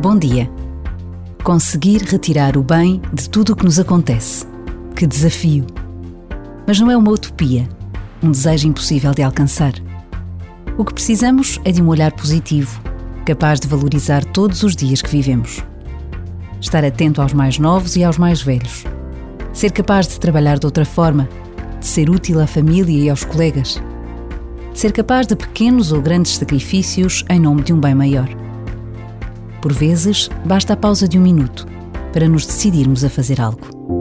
Bom dia. Conseguir retirar o bem de tudo o que nos acontece. Que desafio! Mas não é uma utopia, um desejo impossível de alcançar. O que precisamos é de um olhar positivo, capaz de valorizar todos os dias que vivemos. Estar atento aos mais novos e aos mais velhos. Ser capaz de trabalhar de outra forma, de ser útil à família e aos colegas. Ser capaz de pequenos ou grandes sacrifícios em nome de um bem maior. Por vezes, basta a pausa de um minuto para nos decidirmos a fazer algo.